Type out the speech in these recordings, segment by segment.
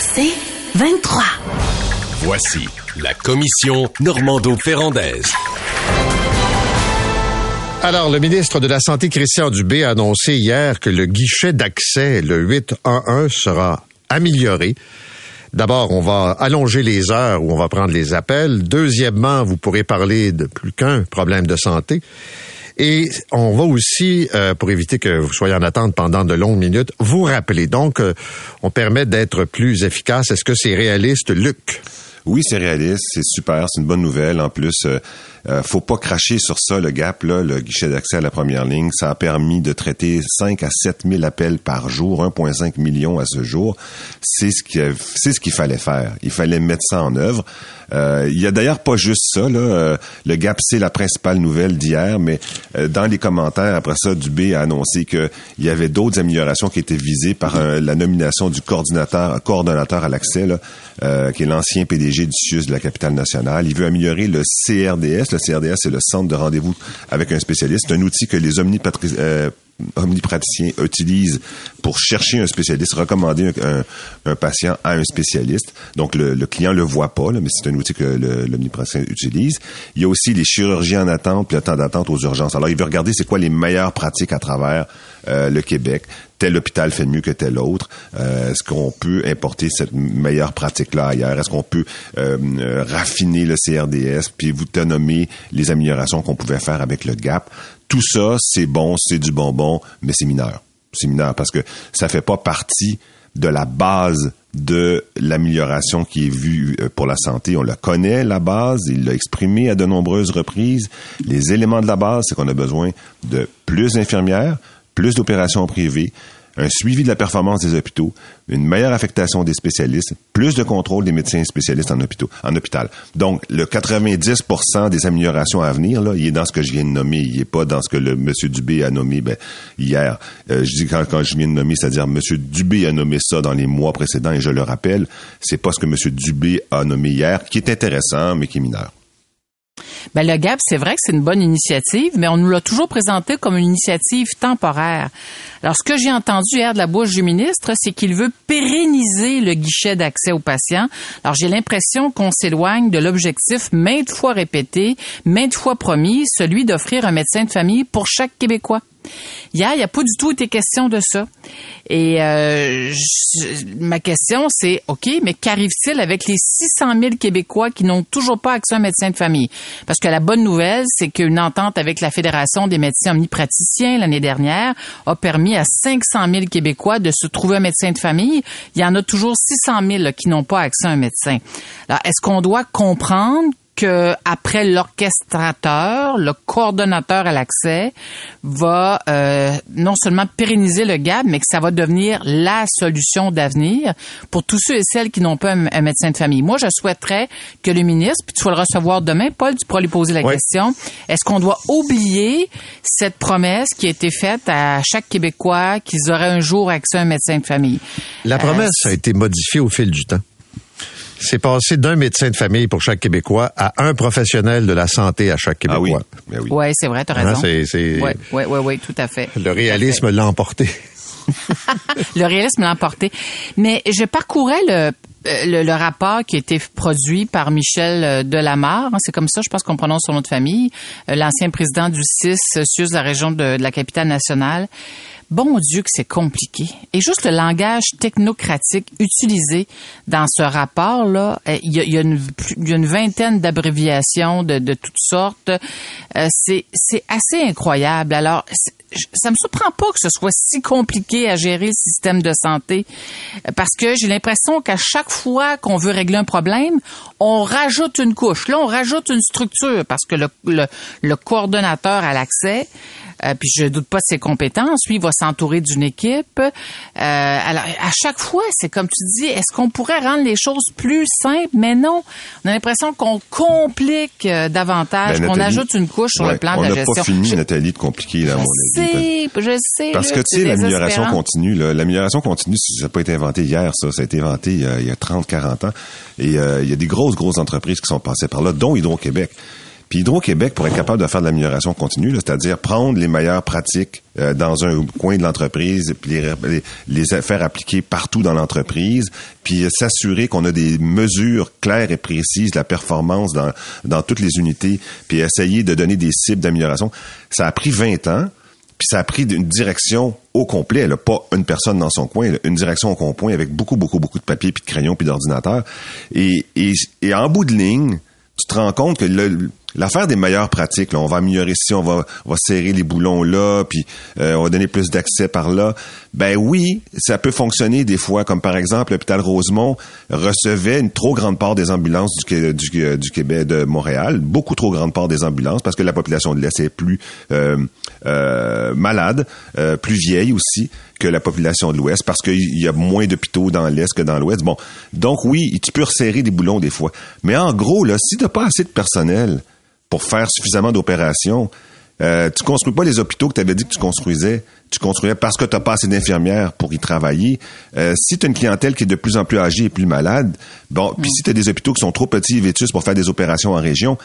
C'est 23. Voici la commission Normando-Ferrandaise. Alors, le ministre de la Santé, Christian Dubé, a annoncé hier que le guichet d'accès, le 811, sera amélioré. D'abord, on va allonger les heures où on va prendre les appels. Deuxièmement, vous pourrez parler de plus qu'un problème de santé. Et on va aussi, euh, pour éviter que vous soyez en attente pendant de longues minutes, vous rappeler. Donc, euh, on permet d'être plus efficace. Est-ce que c'est réaliste, Luc? Oui, c'est réaliste, c'est super, c'est une bonne nouvelle. En plus, euh, euh, faut pas cracher sur ça, le gap, là, le guichet d'accès à la première ligne. Ça a permis de traiter 5 à 7 000 appels par jour, 1,5 million à ce jour. C'est ce qu'il ce qu'il fallait faire. Il fallait mettre ça en œuvre. Euh, il y a d'ailleurs pas juste ça. Euh, le gap, c'est la principale nouvelle d'hier, mais euh, dans les commentaires, après ça, Dubé a annoncé qu'il y avait d'autres améliorations qui étaient visées par la nomination du coordinateur, coordonnateur à l'accès, qui est l'ancien PDG du CIUS de la capitale nationale. Il veut améliorer le CRDS. Le CRDS, c'est le centre de rendez-vous avec un spécialiste. Un outil que les omnipraticiens omnipraticiens utilisent pour chercher un spécialiste, recommander un, patient à un spécialiste. Donc, le, le client le voit pas, mais c'est un outil que l'omnipraticien utilise. Il y a aussi les chirurgiens en attente, puis le temps d'attente aux urgences. Alors, il veut regarder c'est quoi les meilleures pratiques à travers euh, le Québec. Tel hôpital fait mieux que tel autre. Euh, Est-ce qu'on peut importer cette meilleure pratique-là ailleurs? Est-ce qu'on peut euh, raffiner le CRDS, puis vous nommer les améliorations qu'on pouvait faire avec le GAP? Tout ça, c'est bon, c'est du bonbon, mais c'est mineur. C'est mineur parce que ça fait pas partie de la base de l'amélioration qui est vue euh, pour la santé. On le connaît, la base, il l'a exprimé à de nombreuses reprises. Les éléments de la base, c'est qu'on a besoin de plus d'infirmières, plus d'opérations privées, un suivi de la performance des hôpitaux, une meilleure affectation des spécialistes, plus de contrôle des médecins spécialistes en, hôpitaux, en hôpital. Donc, le 90% des améliorations à venir, là, il est dans ce que je viens de nommer. Il n'est pas dans ce que le M. Dubé a nommé ben, hier. Euh, je dis quand, quand je viens de nommer, c'est-à-dire M. Dubé a nommé ça dans les mois précédents, et je le rappelle, c'est pas ce que M. Dubé a nommé hier, qui est intéressant, mais qui est mineur. Ben, le GAP, c'est vrai que c'est une bonne initiative, mais on nous l'a toujours présenté comme une initiative temporaire. Alors, ce que j'ai entendu hier de la bouche du ministre, c'est qu'il veut pérenniser le guichet d'accès aux patients. Alors, j'ai l'impression qu'on s'éloigne de l'objectif maintes fois répété, maintes fois promis, celui d'offrir un médecin de famille pour chaque Québécois. Hier, il n'y a pas du tout été question de ça. Et euh, ma question, c'est, OK, mais qu'arrive-t-il avec les 600 000 Québécois qui n'ont toujours pas accès à un médecin de famille? Parce que la bonne nouvelle, c'est qu'une entente avec la Fédération des médecins omnipraticiens l'année dernière a permis à 500 000 Québécois de se trouver un médecin de famille. Il y en a toujours 600 000 qui n'ont pas accès à un médecin. Alors, est-ce qu'on doit comprendre que après l'orchestrateur, le coordonnateur à l'accès va euh, non seulement pérenniser le GAB, mais que ça va devenir la solution d'avenir pour tous ceux et celles qui n'ont pas un, médecin de famille. Moi, je souhaiterais que le ministre, puis tu vas le recevoir demain, Paul, tu pourras lui poser la question, est-ce qu'on doit oublier cette promesse qui a été faite à chaque Québécois qu'ils auraient un jour accès à un médecin de famille? La promesse euh, a été modifiée au fil du temps. C'est passé d'un médecin de famille pour chaque Québécois à un professionnel de la santé à chaque ah Québécois. oui, oui. oui c'est vrai, tu as hein, raison. Oui, oui, oui, oui, tout à fait. Le réalisme l'a emporté. le réalisme l'a emporté. Mais je parcourais le, le, rapport qui a été produit par Michel euh, Delamarre, hein, c'est comme ça, je pense qu'on prononce son nom de famille, euh, l'ancien président du CIS, SUS de la région de, de la capitale nationale. Bon Dieu que c'est compliqué. Et juste le langage technocratique utilisé dans ce rapport-là, euh, il y a, une, vingtaine d'abréviations de, toutes sortes. Euh, c'est assez incroyable. Alors, ça me surprend pas que ce soit si compliqué à gérer le système de santé parce que j'ai l'impression qu'à chaque fois qu'on veut régler un problème, on rajoute une couche. Là, on rajoute une structure parce que le, le, le coordonnateur à l'accès Euh, puis je doute pas de ses compétences. Lui, il va s'entourer d'une équipe. Euh, alors, à chaque fois, c'est comme tu dis, est-ce qu'on pourrait rendre les choses plus simples? Mais non. On a l'impression qu'on complique euh, davantage, Ben, qu'on ajoute une couche sur Ouais, le plan on de la n'a gestion. pas fini, Je- Nathalie, de compliquer, là, à mon je avis. sais, je sais. Parce là, que, tu sais, l'amélioration continue, là, l'amélioration continue, ça n'a pas été inventé hier, ça. Ça a été inventé il y a, il y a 30, 40 ans. Et euh, il y a des grosses, grosses entreprises qui sont passées par là, dont Hydro-Québec. Puis Hydro-Québec, pour être capable de faire de l'amélioration continue, c'est-à-dire prendre les meilleures pratiques euh, dans un coin de l'entreprise, puis les, faire appliquer partout dans l'entreprise, puis euh, s'assurer qu'on a des mesures claires et précises de la performance dans, dans toutes les unités, puis essayer de donner des cibles d'amélioration. Ça a pris 20 ans. Puis ça a pris une direction au complet, là, pas une personne dans son coin, là, une direction au complet avec beaucoup, beaucoup, beaucoup de papier, puis de crayons, puis d'ordinateur. Et, et, et en bout de ligne, tu te rends compte que le- l'affaire des meilleures pratiques, on va améliorer ici, on va, on va serrer les boulons là, puis euh, on va donner plus d'accès par là. Ben oui, ça peut fonctionner des fois, comme par exemple l'hôpital Rosemont recevait une trop grande part des ambulances du, Qué- du, du Québec de Montréal, beaucoup trop grande part des ambulances, parce que la population de l'Est est plus euh, euh, malade, euh, plus vieille aussi que la population de l'Ouest, parce qu'il y a moins d'hôpitaux dans l'Est que dans l'Ouest. Bon, donc oui, tu peux resserrer des boulons des fois. Mais en gros, là, si t'as pas assez de personnel pour faire suffisamment d'opérations, euh, tu construis pas les hôpitaux que tu avais dit que tu construisais. Tu construisais parce que tu pas assez d'infirmières pour y travailler. Euh, si tu as une clientèle qui est de plus en plus âgée et plus malade, bon, puis si tu as des hôpitaux qui sont trop petits et vétus pour faire des opérations en région,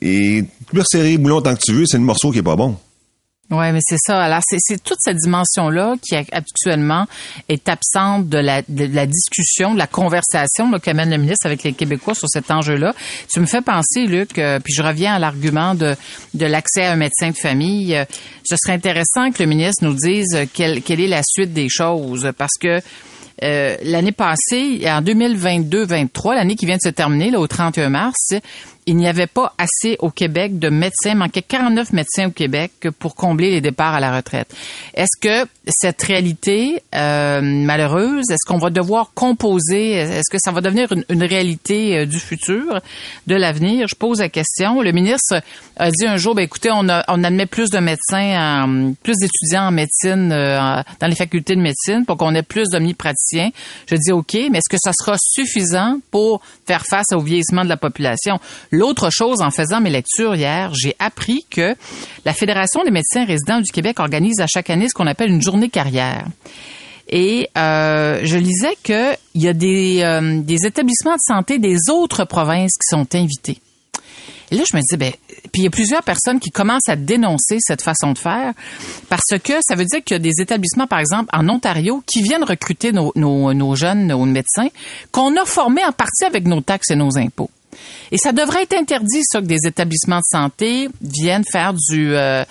et peux resserrer les boulons tant que tu veux, c'est le morceau qui est pas bon. Oui, mais c'est ça. Alors, c'est, toute cette dimension-là qui actuellement est absente de la, de la discussion, de la conversation qu'amène le ministre avec les Québécois sur cet enjeu-là. Tu me fais penser, Luc, euh, puis je reviens à l'argument de, de l'accès à un médecin de famille. Euh, ce serait intéressant que le ministre nous dise quelle, quelle est la suite des choses, parce que euh, l'année passée, en 2022-23, l'année qui vient de se terminer, là, au 31 mars, il n'y avait pas assez au Québec de médecins, il manquait 49 médecins au Québec pour combler les départs à la retraite. Est-ce que cette réalité euh, malheureuse, est-ce qu'on va devoir composer, est-ce que ça va devenir une, réalité euh, du futur, de l'avenir? Je pose la question. Le ministre a dit un jour, ben, écoutez, on, a, on admet plus de médecins, en- plus d'étudiants en médecine euh, dans les facultés de médecine pour qu'on ait plus d'omnipraticiens. Je dis OK, mais est-ce que ça sera suffisant pour faire face au vieillissement de la population? L'autre chose, en faisant mes lectures hier, j'ai appris que la Fédération des médecins résidents du Québec organise à chaque année ce qu'on appelle une journée carrière. Et euh, je lisais qu'il y a des, euh, des établissements de santé des autres provinces qui sont invités. Et là, je me disais, ben, puis il y a plusieurs personnes qui commencent à dénoncer cette façon de faire parce que ça veut dire qu'il y a des établissements, par exemple, en Ontario, qui viennent recruter nos, nos, nos jeunes, médecins, qu'on a formés en partie avec nos taxes et nos impôts. Et ça devrait être interdit, ça, que des établissements de santé viennent faire du, euh,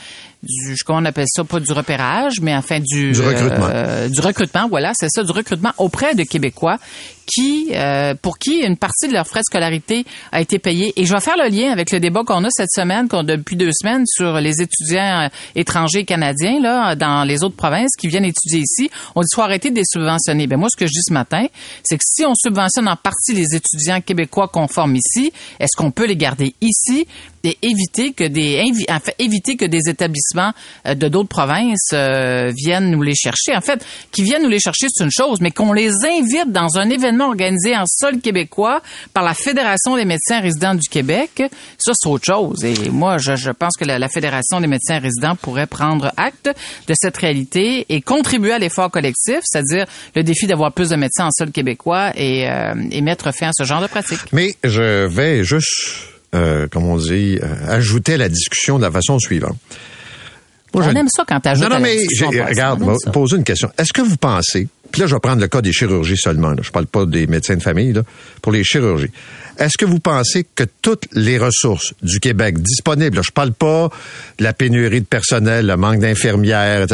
du comment on appelle ça, pas du repérage, mais enfin du, Du recrutement. euh, du recrutement, voilà, c'est ça, du recrutement auprès de Québécois qui, euh, pour qui une partie de leurs frais de scolarité a été payée. Et je vais faire le lien avec le débat qu'on a cette semaine, qu'on depuis deux semaines sur les étudiants euh, étrangers canadiens là dans les autres provinces qui viennent étudier ici. On dit faut arrêter de les subventionner. Ben moi, ce que je dis ce matin, c'est que si on subventionne en partie les étudiants québécois qu'on forme ici, est-ce qu'on peut les garder ici et éviter que des en fait, éviter que des établissements euh, de d'autres provinces euh, viennent nous les chercher? En fait, qui viennent nous les chercher, c'est une chose, mais qu'on les invite dans un événement organisé en sol québécois par la Fédération des médecins résidents du Québec, ça c'est autre chose. Et moi, je, je pense que la, la Fédération des médecins résidents pourrait prendre acte de cette réalité et contribuer à l'effort collectif, c'est-à-dire le défi d'avoir plus de médecins en sol québécois et, euh, et mettre fin à ce genre de pratique. Mais je vais juste, euh, comme on dit, euh, ajouter à la discussion de la façon suivante. Moi, On je- aime ça quand tu ajoutes Non, non, la mais regarde, poser une question. Est-ce que vous pensez, puis là, je vais prendre le cas des chirurgies seulement, je parle pas des médecins de famille, là, pour les chirurgies. Est-ce que vous pensez que toutes les ressources du Québec disponibles, là, je parle pas de la pénurie de personnel, le manque d'infirmières,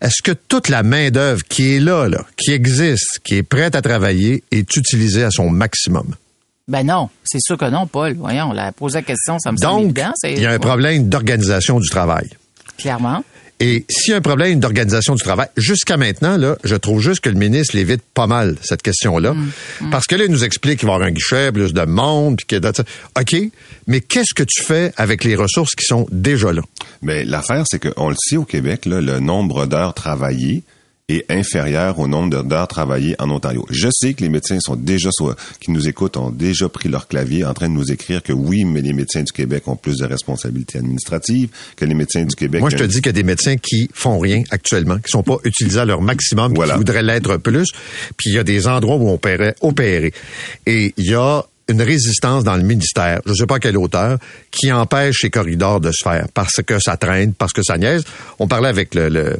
est-ce que toute la main-d'œuvre qui est là, là, qui existe, qui est prête à travailler, est utilisée à son maximum? Ben non, c'est sûr que non, Paul. Voyons, la poser la question, ça me semble Donc, évident. il y a un problème d'organisation du travail. Clairement. Et s'il y a un problème d'organisation du travail, jusqu'à maintenant, là, je trouve juste que le ministre l'évite pas mal, cette question-là. Parce que là, il nous explique qu'il va y avoir un guichet, plus de monde, puis que... OK, mais qu'est-ce que tu fais avec les ressources qui sont déjà là? Mais l'affaire, c'est qu'on le sait au Québec, là, le nombre d'heures travaillées est inférieur au nombre d'heures travaillées en Ontario. Je sais que les médecins sont déjà soit, qui nous écoutent ont déjà pris leur clavier en train de nous écrire que oui, mais les médecins du Québec ont plus de responsabilités administratives que les médecins du Québec. Moi, je te dis qu'il y a des médecins qui font rien actuellement, qui sont pas utilisés à leur maximum, Voilà. qui voudraient l'être plus. Puis il y a des endroits où on pourrait opérer. Et il y a une résistance dans le ministère, je ne sais pas à quelle hauteur, qui empêche ces corridors de se faire parce que ça traîne, parce que ça niaise. On parlait avec le, le-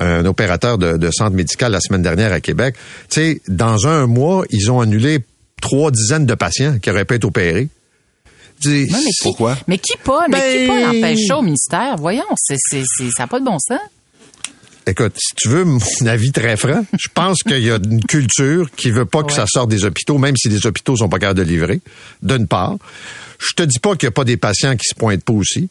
un opérateur de, de centre médical la semaine dernière à Québec. Tu sais, dans un mois, ils ont annulé trois dizaines de patients qui auraient pu être opérés. Dis, Ouais, mais qui, Pourquoi? Mais qui pas? Mais qui Ben- pas l'empêche au ministère? Voyons, c'est, c'est, c'est- ça n'a pas de bon sens. Écoute, si tu veux mon avis très franc, je pense qu'il y a une culture qui veut pas que Ouais. ça sorte des hôpitaux, même si les hôpitaux sont pas capables de livrer, d'une part. Je te dis pas qu'il y a pas des patients qui se pointent pas aussi,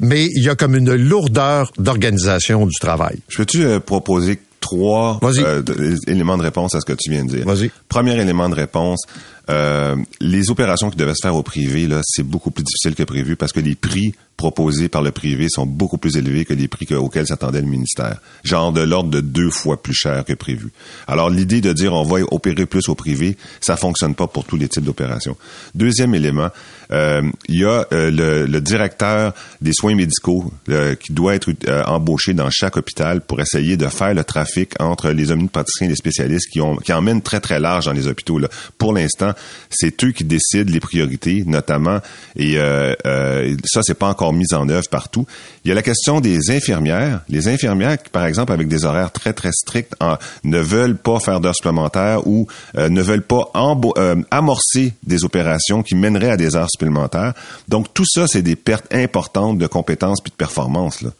mais il y a comme une lourdeur d'organisation du travail. Je peux-tu euh, proposer trois euh, éléments de réponse à ce que tu viens de dire? Vas-y. Premier élément de réponse, euh, les opérations qui devaient se faire au privé, là, c'est beaucoup plus difficile que prévu parce que les prix proposés par le privé sont beaucoup plus élevés que les prix que- auxquels s'attendait le ministère. Genre de l'ordre de deux fois plus cher que prévu. Alors, l'idée de dire on va opérer plus au privé, ça fonctionne pas pour tous les types d'opérations. Deuxième élément, euh, il y a euh, le, le directeur des soins médicaux euh, qui doit être euh, embauché dans chaque hôpital pour essayer de faire le trafic entre les omnipraticiens et les spécialistes qui, ont, qui emmènent très, très large dans les hôpitaux. Là. Pour l'instant, c'est eux qui décident les priorités, notamment, et euh, euh, ça, c'est pas encore mis en œuvre partout. Il y a la question des infirmières. Les infirmières, qui, par exemple, avec des horaires très, très stricts, en- ne veulent pas faire d'heures supplémentaires ou euh, ne veulent pas euh, amorcer des opérations qui mèneraient à des heures supplémentaires. Donc, tout ça, c'est des pertes importantes de compétences puis de performance. Là.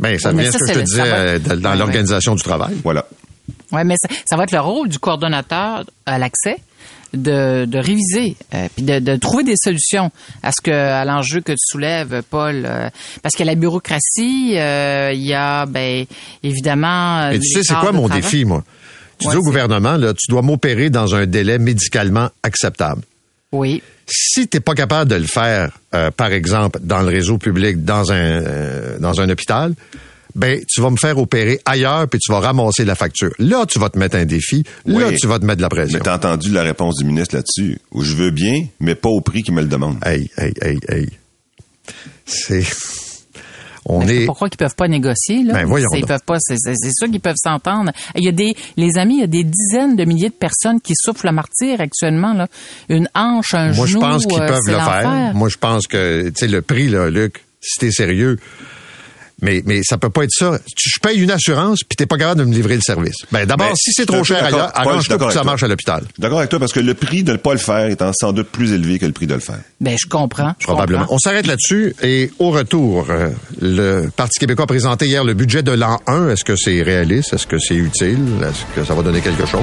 Ben, ça Ouais, mais vient ça, ce que je te disais va- euh, dans, dans Ouais, l'organisation du travail. Voilà. Oui, mais ça, ça va être le rôle du coordonnateur à l'accès de, de réviser euh, puis de, de trouver des solutions à ce que à l'enjeu que tu soulèves, Paul. euh, parce que la bureaucratie, euh, il y a ben évidemment. Et tu sais, c'est quoi mon défi, moi? Tu Ouais, dis au gouvernement, là, tu dois m'opérer dans un délai médicalement acceptable. Oui. Si t'es pas capable de le faire, par exemple, dans le réseau public, dans un dans un hôpital, ben tu vas me faire opérer ailleurs puis tu vas ramasser la facture. Là, tu vas te mettre un défi. Là, tu vas te mettre de la pression. Mais t'as entendu la réponse du ministre là-dessus, où je veux bien, mais pas au prix qu'il me le demande. Hey, hey, hey, hey. C'est on est Pourquoi qu'ils peuvent pas négocier là? Ben, voyons C'est- Ils peuvent pas. C'est sûr qu'ils peuvent s'entendre. Il y a des, les amis, il y a des dizaines de milliers de personnes qui souffrent le martyr actuellement là. Une hanche, un Moi, je genou. pense qu'ils euh, peuvent le faire. Moi, je pense que, tu sais, le prix, là, Luc, si t'es sérieux, mais, mais ça peut pas être ça. Je paye une assurance, puis t'es pas capable de me livrer le service. Ben, d'abord, si c'est trop cher ailleurs, arrange-toi pour que ça marche à l'hôpital. Je suis d'accord avec toi parce que le prix de ne pas le faire est sans doute plus élevé que le prix de le faire. Ben, je comprends. je Probablement. comprends. On s'arrête là-dessus et au retour, euh, le Parti québécois a présenté hier le budget de l'an 1. Est-ce que c'est réaliste? Est-ce que c'est utile? Est-ce que ça va donner quelque chose?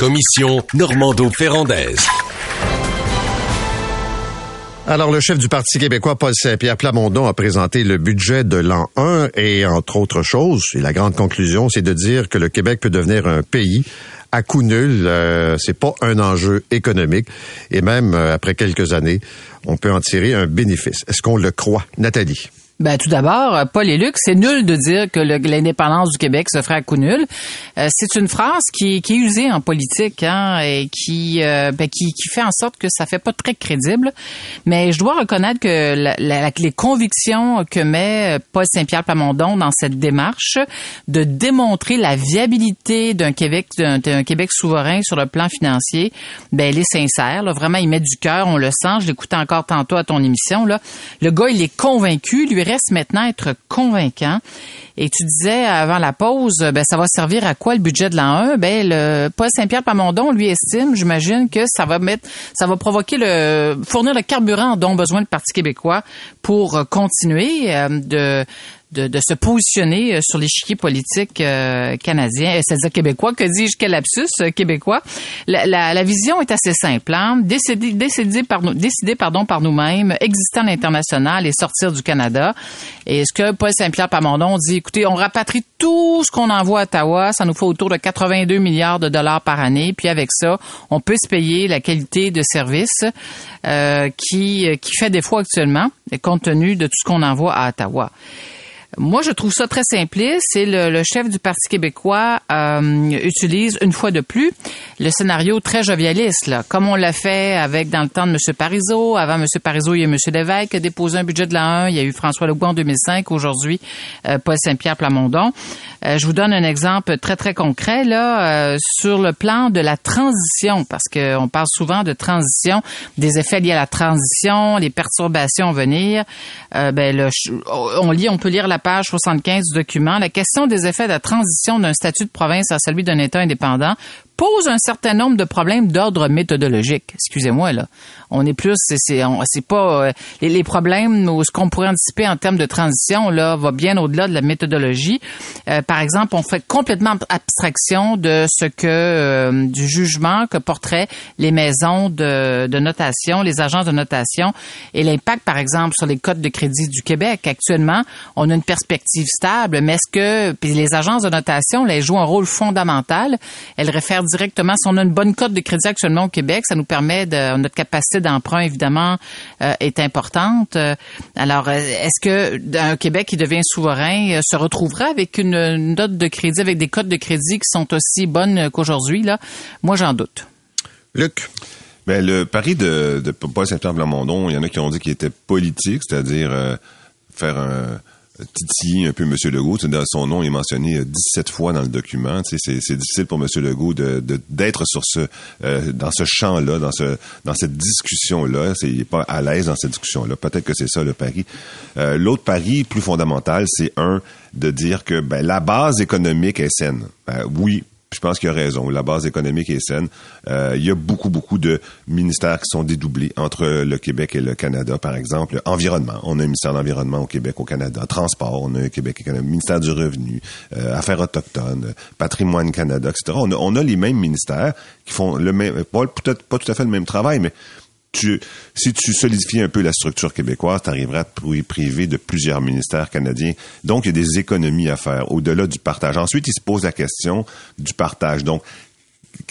Commission Normando-Ferrandaise. Alors, le chef du Parti québécois, Paul Saint-Pierre Plamondon, a présenté le budget de l'an 1 et, entre autres choses, et la grande conclusion, c'est de dire que le Québec peut devenir un pays à coup nul. Euh, c'est pas un enjeu économique. Et même euh, après quelques années, on peut en tirer un bénéfice. Est-ce qu'on le croit? Nathalie? Ben, tout d'abord, Paul Luc, c'est nul de dire que l'indépendance du Québec se ferait à coup nul. Euh, c'est une phrase qui, qui, est usée en politique hein, et qui, euh, ben, qui, qui, fait en sorte que ça fait pas très crédible. Mais je dois reconnaître que la, la, les convictions que met Paul Saint-Pierre Plamondon dans cette démarche de démontrer la viabilité d'un Québec, d'un Québec souverain sur le plan financier, ben, elle est sincère. Là. Vraiment, il met du cœur, on le sent. Je l'écoutais encore tantôt à ton émission. Là. Le gars, il est convaincu. Reste maintenant être convaincant. Et tu disais avant la pause, ben ça va servir à quoi le budget de l'an 1 Ben le Paul Saint-Pierre Pamondon lui estime, j'imagine que ça va mettre, ça va provoquer le fournir le carburant dont besoin le Parti québécois pour continuer euh, de de, de, se positionner euh, sur l'échiquier politique euh, canadien, euh, c'est-à-dire québécois. Que dis-je, quel lapsus québécois? La, la, la, vision est assez simple. Hein? Décider, par, décider pardon, par nous-mêmes, exister à l'international et sortir du Canada. Et ce que Paul Saint-Pierre Pamondon dit, écoutez, on rapatrie tout ce qu'on envoie à Ottawa, ça nous fait autour de 82 milliards de dollars par année, puis avec ça, on peut se payer la qualité de service euh, qui, qui fait défaut actuellement, compte tenu de tout ce qu'on envoie à Ottawa. Moi, je trouve ça très simpliste. C'est le, le, chef du Parti québécois euh, utilise une fois de plus le scénario très jovialiste, là, comme on l'a fait avec dans le temps de M. Parizeau. Avant M. Parizeau, il y a M. Lévesque qui a déposé un budget de la 1. Il y a eu François Legault en 2005. Aujourd'hui, euh, Paul Saint-Pierre Plamondon. Euh, je vous donne un exemple très très concret là euh, sur le plan de la transition, parce qu'on parle souvent de transition, des effets liés à la transition, les perturbations à venir. Euh, ben, le, on lit, on peut lire la page 75 du document, la question des effets de la transition d'un statut de province à celui d'un État indépendant pose un certain nombre de problèmes d'ordre méthodologique. Excusez-moi là. On est plus, c'est c'est pas euh, les, problèmes ou ce qu'on pourrait anticiper en termes de transition là va bien au-delà de la méthodologie. Euh, par exemple, on fait complètement abstraction de ce que euh, du jugement que porteraient les maisons de, de notation, les agences de notation et l'impact, par exemple, sur les codes de crédit du Québec. Actuellement, on a une perspective stable, mais est-ce que puis les agences de notation, là, elles jouent un rôle fondamental. Elles réfèrent directement. Si on a une bonne cote de crédit actuellement au Québec, ça nous permet de notre capacité d'emprunt évidemment euh, est importante. Euh, alors, euh, est-ce que un Québec qui devient souverain se retrouvera avec une, note de crédit, avec des cotes de crédit qui sont aussi bonnes qu'aujourd'hui là? Moi, j'en doute. Luc? Ben, le pari de, de Paul Saint-Pierre Blamondon, il y en a qui ont dit qu'il était politique, c'est-à-dire faire un Titi, un peu M. Legault. Son nom est mentionné 17 euh, fois dans le document. C'est difficile pour M. Legault d'être de, d'être sur ce euh, dans ce champ-là, dans ce dans cette discussion-là. Il n'est pas à l'aise dans cette discussion-là. Peut-être que c'est ça le pari. Euh, l'autre pari plus fondamental, c'est un de dire que ben, la base économique est saine. Ben, oui, je pense qu'il a raison. La base économique est saine. Euh, il y a beaucoup, beaucoup de ministères qui sont dédoublés entre le Québec et le Canada, par exemple. Environnement. On a un ministère d'environnement au Québec, au Canada. Transport, on a un Québec et. Ministère du revenu, euh, Affaires autochtones, Patrimoine Canada, etc. On a, on a les mêmes ministères qui font le même, peut-être pas tout à fait le même travail, mais tu, si tu solidifies un peu la structure québécoise, tu arriveras à te priver de plusieurs ministères canadiens. Donc, il y a des économies à faire au-delà du partage. Ensuite, il se pose la question du partage. Donc,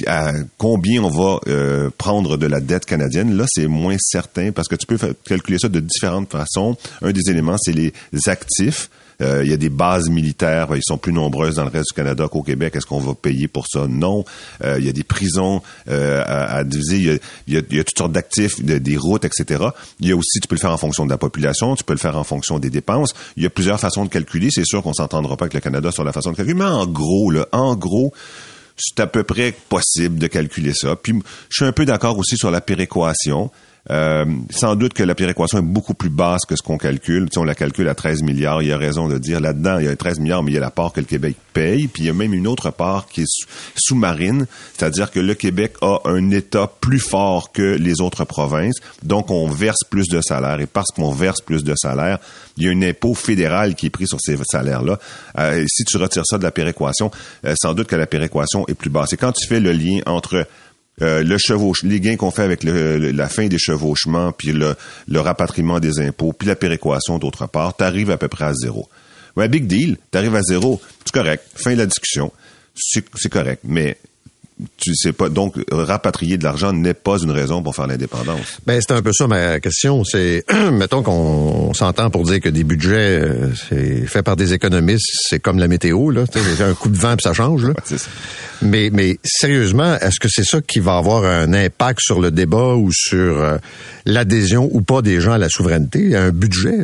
à combien on va euh, prendre de la dette canadienne, là, c'est moins certain parce que tu peux calculer ça de différentes façons. Un des éléments, c'est les actifs. Euh, il y a des bases militaires, ils sont plus nombreuses dans le reste du Canada qu'au Québec. Est-ce qu'on va payer pour ça? Non. Euh, il y a des prisons euh, à, diviser. Il y a, toutes sortes d'actifs, des routes, etc. Il y a aussi, tu peux le faire en fonction de la population, tu peux le faire en fonction des dépenses. Il y a plusieurs façons de calculer. C'est sûr qu'on s'entendra pas avec le Canada sur la façon de calculer, mais en gros, là, en gros, c'est à peu près possible de calculer ça. Puis je suis un peu d'accord aussi sur la péréquation. Euh, sans doute que la péréquation est beaucoup plus basse que ce qu'on calcule. Si on la calcule à 13 milliards, il y a raison de dire là-dedans, il y a 13 milliards, mais il y a la part que le Québec paye, puis il y a même une autre part qui est sous-marine, c'est-à-dire que le Québec a un État plus fort que les autres provinces, donc on verse plus de salaires, et parce qu'on verse plus de salaires, il y a un impôt fédéral qui est pris sur ces salaires-là. Euh, si tu retires ça de la péréquation, euh, sans doute que la péréquation est plus basse. Et quand tu fais le lien entre euh, le chevauche, les gains qu'on fait avec la fin des chevauchements, puis le, rapatriement des impôts, puis la péréquation d'autre part, tu arrives à peu près à zéro. Ouais, big deal, tu arrives à zéro, c'est correct, fin de la discussion, c'est correct, mais tu sais pas. Donc, rapatrier de l'argent n'est pas une raison pour faire l'indépendance. Ben, c'est un peu ça ma question. C'est, mettons qu'on s'entend pour dire que des budgets, euh, c'est fait par des économistes, c'est comme la météo, là. Un coup de vent puis ça change, là. Mais, mais sérieusement, est-ce que c'est ça qui va avoir un impact sur le débat ou sur euh, l'adhésion ou pas des gens à la souveraineté, un budget?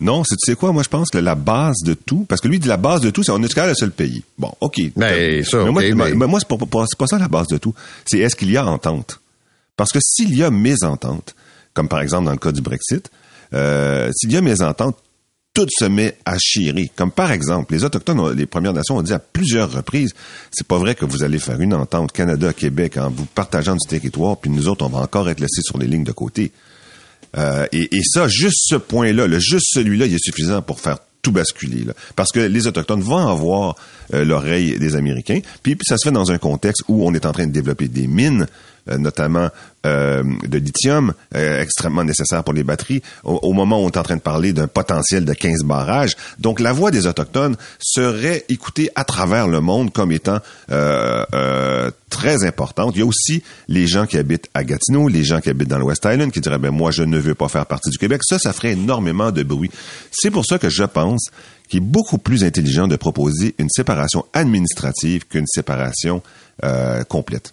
Non, c'est, tu sais quoi? Moi, je pense que la base de tout, parce que lui dit la base de tout, c'est on est le seul pays. Bon, OK. Ben, ça, mais moi, mais- moi, c'est pas, pas- pas ça la base de tout. C'est est-ce qu'il y a entente? Parce que s'il y a mésentente, comme par exemple dans le cas du Brexit, euh, s'il y a mésentente, tout se met à chirer. Comme par exemple, les Autochtones, les Premières Nations ont dit à plusieurs reprises, c'est pas vrai que vous allez faire une entente Canada-Québec en vous partageant du territoire, puis nous autres, on va encore être laissés sur les lignes de côté. Euh, et, et ça, juste ce point-là, juste celui-là, il est suffisant pour faire tout basculer. Parce que les Autochtones vont avoir euh, l'oreille des Américains. Puis, ça se fait dans un contexte où on est en train de développer des mines, notamment euh, de lithium, euh, extrêmement nécessaire pour les batteries, au, moment où on est en train de parler d'un potentiel de 15 barrages. Donc, la voix des Autochtones serait écoutée à travers le monde comme étant euh, euh, très importante. Il y a aussi les gens qui habitent à Gatineau, les gens qui habitent dans le West Island, qui diraient, ben moi, je ne veux pas faire partie du Québec. Ça, ça ferait énormément de bruit. C'est pour ça que je pense qu'il est beaucoup plus intelligent de proposer une séparation administrative qu'une séparation euh, complète.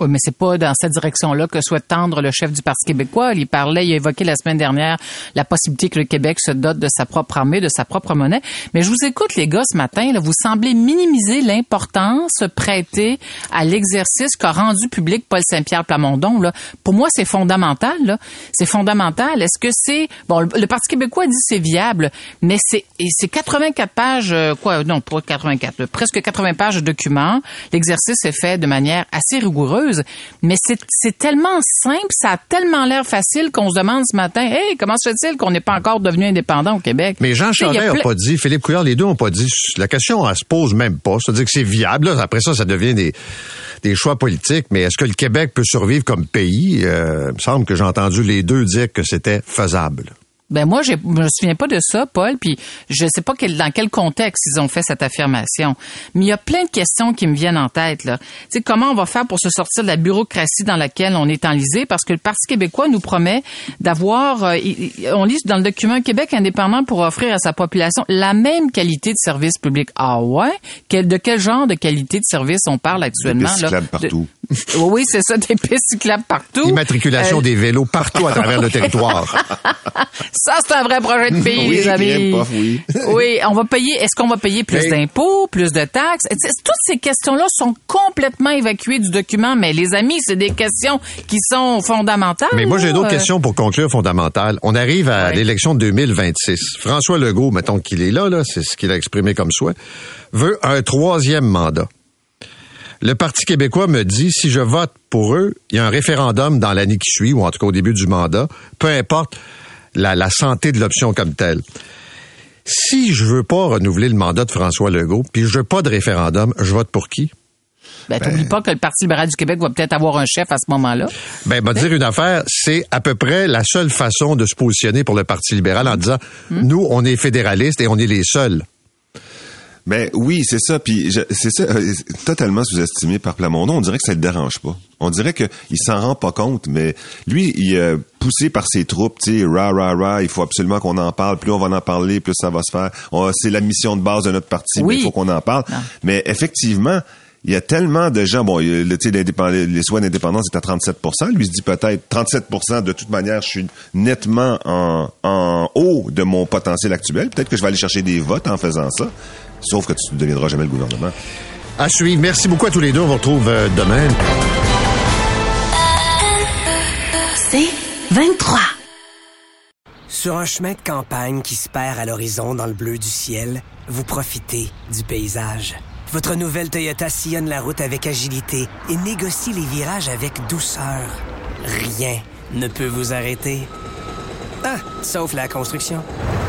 Oui, mais c'est pas dans cette direction-là que souhaite tendre le chef du Parti québécois. Il parlait, il a évoqué la semaine dernière la possibilité que le Québec se dote de sa propre armée, de sa propre monnaie. Mais je vous écoute, les gars, ce matin, vous semblez minimiser l'importance prêtée à l'exercice qu'a rendu public Paul Saint-Pierre Plamondon. Là. Pour moi, c'est fondamental. C'est fondamental. Est-ce que c'est... Bon, le, Parti québécois dit c'est viable, mais c'est 84 pages, euh, quoi, non, pas 84, là, presque 80 pages de documents. L'exercice est fait de manière assez rigoureuse, mais c'est tellement simple, ça a tellement l'air facile qu'on se demande ce matin, hey, comment se fait-il qu'on n'est pas encore devenu indépendant au Québec? Mais Jean Charest n'a pas dit, Philippe Couillard, les deux n'ont pas dit. La question, elle se pose même pas. C'est-à-dire que c'est viable. là. Après ça, ça devient des, des choix politiques. Mais est-ce que le Québec peut survivre comme pays? Euh, il me semble que j'ai entendu les deux dire que c'était faisable. Ben moi, je me souviens pas de ça, Paul, puis je sais pas quel, dans quel contexte ils ont fait cette affirmation. Mais il y a plein de questions qui me viennent en tête. Là. Tu sais, comment on va faire pour se sortir de la bureaucratie dans laquelle on est enlisé? Parce que le Parti québécois nous promet d'avoir, euh, on lit dans le document un Québec indépendant pour offrir à sa population la même qualité de service public. Ah ouais? Quel, de quel genre de qualité de service on parle actuellement? pistes là? De- partout. oui, c'est ça, des pistes cyclables partout. Immatriculation Euh, des vélos partout à travers le territoire. Ça, c'est un vrai projet de pays, Oui, les amis. oui. Oui, on va payer. Est-ce qu'on va payer plus Mais- d'impôts, plus de taxes? Toutes ces questions-là sont complètement évacuées du document, mais les amis, c'est des questions qui sont fondamentales. Mais moi, j'ai d'autres Euh, questions pour conclure fondamentales. On arrive à l'élection de 2026. François Legault, mettons qu'il est là, là c'est ce qu'il a exprimé comme souhait, veut un troisième mandat. Le Parti québécois me dit, si je vote pour eux, il y a un référendum dans l'année qui suit, ou en tout cas au début du mandat, peu importe la, la santé de l'option comme telle. Si je veux pas renouveler le mandat de François Legault, puis je veux pas de référendum, je vote pour qui? Ben, t'oublies pas que le Parti libéral du Québec va peut-être avoir un chef à ce moment-là. Ben, va dire une affaire, c'est à peu près la seule façon de se positionner pour le Parti libéral en disant, nous, on est fédéralistes et on est les seuls. Ben oui, c'est ça. Puis c'est ça, euh, totalement sous-estimé par Plamondon. On dirait que ça le dérange pas. On dirait que il s'en rend pas compte, mais lui, il est poussé par ses troupes, tu sais, ra ra ra. Il faut absolument qu'on en parle. Plus on va en parler, plus ça va se faire. C'est la mission de base de notre parti. Oui. mais Il faut qu'on en parle. Mais effectivement. Il y a tellement de gens, bon, le, les soins d'indépendance est à 37% Lui se dit peut-être 37% de toute manière, je suis nettement en, en haut de mon potentiel actuel. Peut-être que je vais aller chercher des votes en faisant ça. Sauf que tu ne deviendras jamais le gouvernement. À suivre. Merci beaucoup à tous les deux. On vous retrouve euh, demain. C'est 23. Sur un chemin de campagne qui se perd à l'horizon dans le bleu du ciel, vous profitez du paysage. Votre nouvelle Toyota sillonne la route avec agilité et négocie les virages avec douceur. Rien ne peut vous arrêter. Ah, sauf la construction.